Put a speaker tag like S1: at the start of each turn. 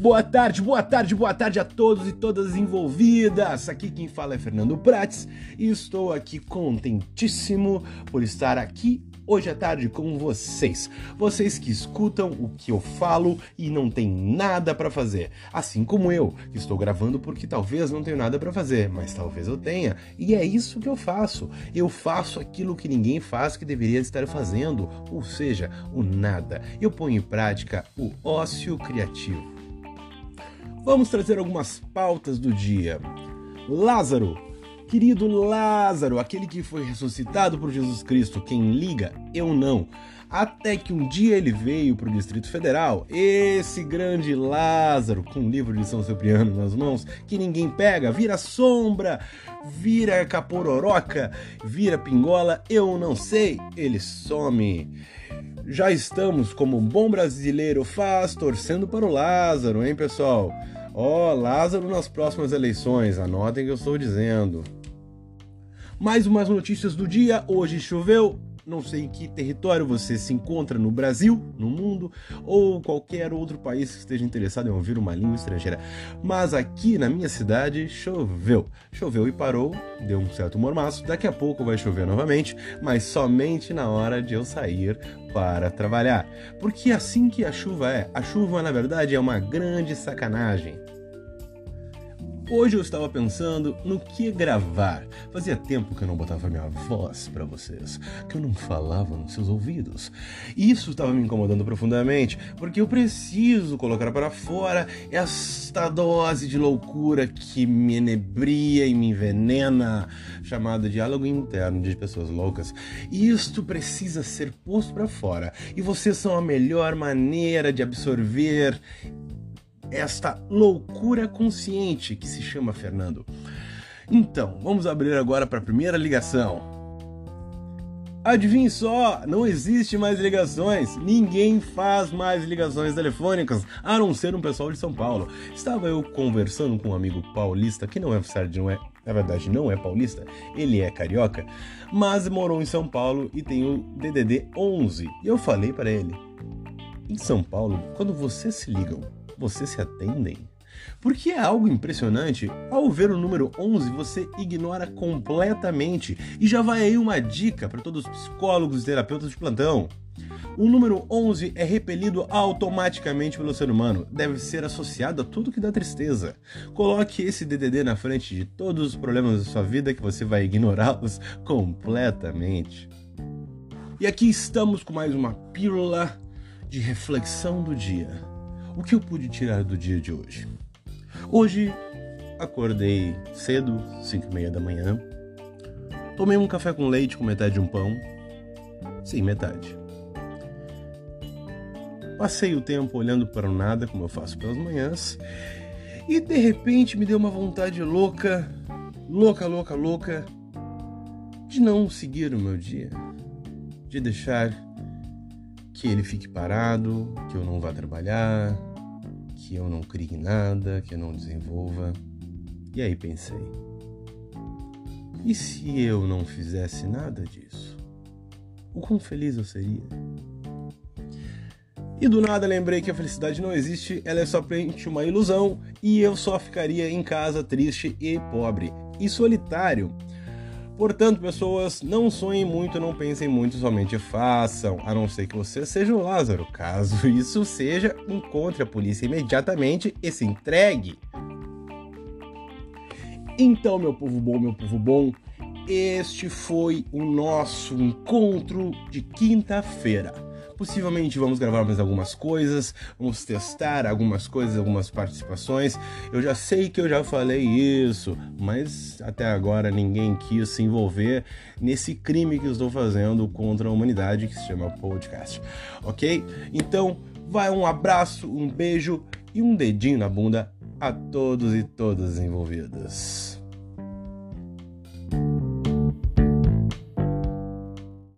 S1: Boa tarde, boa tarde, boa tarde a todos e todas envolvidas. Aqui quem fala é Fernando Prates e estou aqui contentíssimo por estar aqui hoje à tarde com vocês. Vocês que escutam o que eu falo e não tem nada para fazer, assim como eu, que estou gravando porque talvez não tenho nada para fazer, mas talvez eu tenha. E é isso que eu faço. Eu faço aquilo que ninguém faz que deveria estar fazendo, ou seja, o nada. Eu ponho em prática o ócio criativo. Vamos trazer algumas pautas do dia. Lázaro, querido Lázaro, aquele que foi ressuscitado por Jesus Cristo, quem liga, eu não. Até que um dia ele veio para o Distrito Federal, esse grande Lázaro, com o livro de São Cipriano nas mãos, que ninguém pega, vira sombra, vira capororoca, vira pingola, eu não sei, ele some já estamos, como um bom brasileiro faz, torcendo para o Lázaro, hein, pessoal? Ó, oh, Lázaro nas próximas eleições, anotem que eu estou dizendo. Mais umas notícias do dia. Hoje choveu, não sei em que território você se encontra no Brasil, no mundo ou qualquer outro país que esteja interessado em ouvir uma língua estrangeira. Mas aqui na minha cidade choveu. Choveu e parou, deu um certo mormaço. Daqui a pouco vai chover novamente, mas somente na hora de eu sair para trabalhar. Porque é assim que a chuva é. A chuva, na verdade, é uma grande sacanagem. Hoje eu estava pensando no que gravar. Fazia tempo que eu não botava minha voz para vocês, que eu não falava nos seus ouvidos. Isso estava me incomodando profundamente, porque eu preciso colocar para fora esta dose de loucura que me enebria e me envenena, chamada diálogo interno de pessoas loucas. Isto precisa ser posto para fora. E vocês são a melhor maneira de absorver esta loucura consciente que se chama Fernando. Então, vamos abrir agora para a primeira ligação. Adivinhe só, não existe mais ligações. Ninguém faz mais ligações telefônicas, a não ser um pessoal de São Paulo. Estava eu conversando com um amigo paulista, que não é não é, na verdade não é paulista, ele é carioca, mas morou em São Paulo e tem o DDD 11. E eu falei para ele: "Em São Paulo, quando vocês se ligam, vocês se atendem? Porque é algo impressionante, ao ver o número 11 você ignora completamente. E já vai aí uma dica para todos os psicólogos e terapeutas de plantão. O número 11 é repelido automaticamente pelo ser humano, deve ser associado a tudo que dá tristeza. Coloque esse DDD na frente de todos os problemas da sua vida que você vai ignorá-los completamente. E aqui estamos com mais uma pílula de reflexão do dia. O que eu pude tirar do dia de hoje? Hoje acordei cedo, 5 e meia da manhã. Tomei um café com leite com metade de um pão. Sim, metade. Passei o tempo olhando para o nada, como eu faço pelas manhãs. E de repente me deu uma vontade louca, louca, louca, louca, de não seguir o meu dia. De deixar que ele fique parado, que eu não vá trabalhar, que eu não crie nada, que eu não desenvolva. E aí pensei: e se eu não fizesse nada disso? O quão feliz eu seria? E do nada lembrei que a felicidade não existe, ela é somente uma ilusão e eu só ficaria em casa triste e pobre e solitário. Portanto, pessoas, não sonhem muito, não pensem muito, somente façam, a não ser que você seja o Lázaro. Caso isso seja, encontre a polícia imediatamente e se entregue. Então, meu povo bom, meu povo bom, este foi o nosso encontro de quinta-feira. Possivelmente vamos gravar mais algumas coisas, vamos testar algumas coisas, algumas participações. Eu já sei que eu já falei isso, mas até agora ninguém quis se envolver nesse crime que estou fazendo contra a humanidade que se chama podcast. Ok? Então, vai um abraço, um beijo e um dedinho na bunda a todos e todas envolvidas.